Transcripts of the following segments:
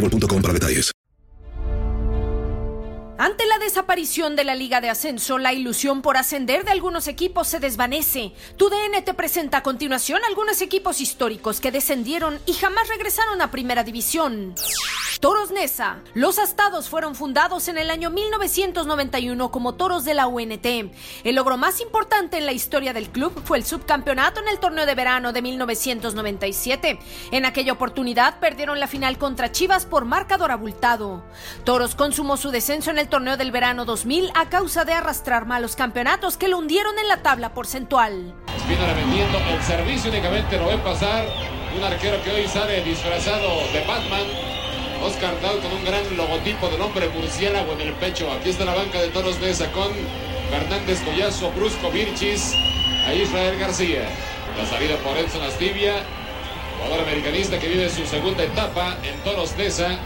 para detalles. Ante la desaparición de la Liga de Ascenso, la ilusión por ascender de algunos equipos se desvanece. Tu DN te presenta a continuación algunos equipos históricos que descendieron y jamás regresaron a Primera División. Toros Nesa. Los astados fueron fundados en el año 1991 como toros de la UNT. El logro más importante en la historia del club fue el subcampeonato en el torneo de verano de 1997. En aquella oportunidad perdieron la final contra Chivas por marcador abultado. Toros consumó su descenso en el torneo del verano 2000 a causa de arrastrar malos campeonatos que lo hundieron en la tabla porcentual. Vendiendo el servicio únicamente lo ven pasar. Un arquero que hoy sale disfrazado de Batman. Oscar Dow con un gran logotipo del hombre murciélago en el pecho. Aquí está la banca de toros de con Fernández Collazo, Brusco Virchis, a Israel García. La salida por Edson Astivia, jugador americanista que vive su segunda etapa en Toros Nesa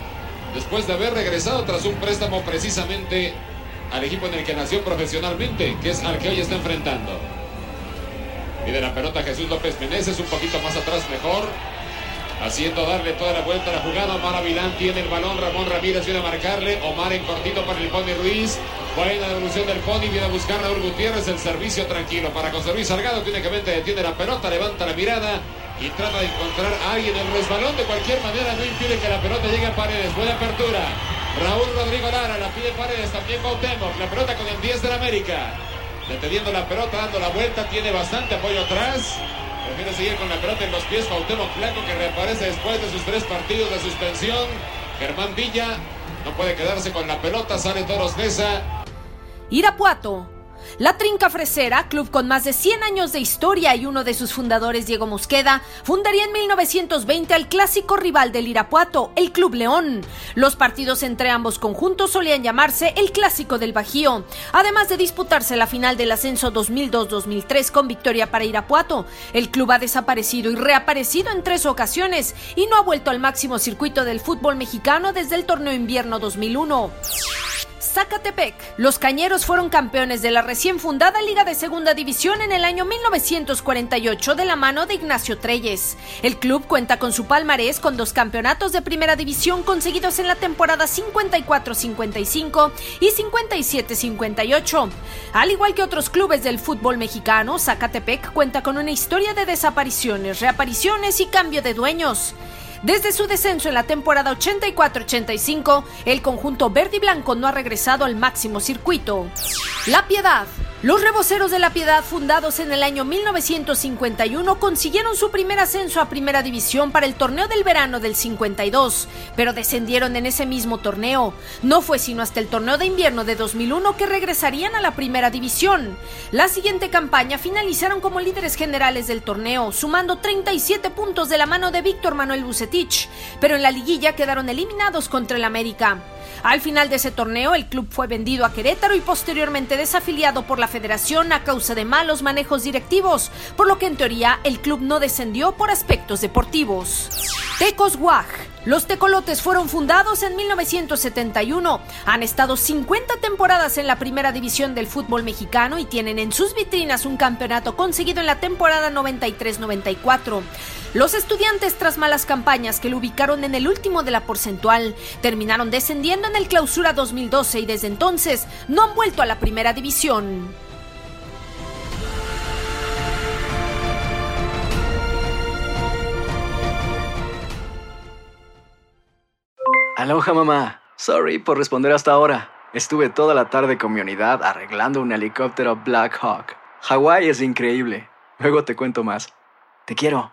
después de haber regresado tras un préstamo precisamente al equipo en el que nació profesionalmente, que es al que hoy está enfrentando. Pide la pelota Jesús López Meneses, un poquito más atrás mejor. Haciendo darle toda la vuelta a la jugada. Omar Avilán tiene el balón. Ramón Ramírez viene a marcarle. Omar en cortito para el Pony Ruiz. Buena devolución del Pony. Viene a buscar Raúl Gutiérrez. El servicio tranquilo para José Luis Salgado. Que únicamente detiene la pelota. Levanta la mirada y trata de encontrar a alguien. El resbalón de cualquier manera no impide que la pelota llegue a Paredes. Buena apertura. Raúl Rodrigo Lara la pide Paredes. También Cuauhtémoc. La pelota con el 10 de la América. Deteniendo la pelota, dando la vuelta. Tiene bastante apoyo atrás. Prefiere seguir con la pelota en los pies. Cuauhtémoc Blanco que reaparece después de sus tres partidos de suspensión. Germán Villa no puede quedarse con la pelota. Sale Toros Nesa. Irapuato. La Trinca Fresera, club con más de 100 años de historia y uno de sus fundadores, Diego Mosqueda, fundaría en 1920 al clásico rival del Irapuato, el Club León. Los partidos entre ambos conjuntos solían llamarse el Clásico del Bajío, además de disputarse la final del ascenso 2002-2003 con victoria para Irapuato. El club ha desaparecido y reaparecido en tres ocasiones y no ha vuelto al máximo circuito del fútbol mexicano desde el torneo invierno 2001. Zacatepec. Los Cañeros fueron campeones de la recién fundada Liga de Segunda División en el año 1948 de la mano de Ignacio Treyes. El club cuenta con su palmarés con dos campeonatos de Primera División conseguidos en la temporada 54-55 y 57-58. Al igual que otros clubes del fútbol mexicano, Zacatepec cuenta con una historia de desapariciones, reapariciones y cambio de dueños. Desde su descenso en la temporada 84-85, el conjunto verde y blanco no ha regresado al máximo circuito. La Piedad. Los Reboceros de la Piedad, fundados en el año 1951, consiguieron su primer ascenso a Primera División para el torneo del verano del 52, pero descendieron en ese mismo torneo. No fue sino hasta el torneo de invierno de 2001 que regresarían a la Primera División. La siguiente campaña finalizaron como líderes generales del torneo, sumando 37 puntos de la mano de Víctor Manuel Bucetich, pero en la liguilla quedaron eliminados contra el América. Al final de ese torneo, el club fue vendido a Querétaro y posteriormente desafiliado por la federación a causa de malos manejos directivos, por lo que en teoría el club no descendió por aspectos deportivos. Tecos Guaj. Los tecolotes fueron fundados en 1971. Han estado 50 temporadas en la primera división del fútbol mexicano y tienen en sus vitrinas un campeonato conseguido en la temporada 93-94. Los estudiantes, tras malas campañas que lo ubicaron en el último de la porcentual, terminaron descendiendo en el clausura 2012 y desde entonces no han vuelto a la primera división. Aloha mamá. Sorry por responder hasta ahora. Estuve toda la tarde con mi unidad arreglando un helicóptero Black Hawk. Hawái es increíble. Luego te cuento más. Te quiero.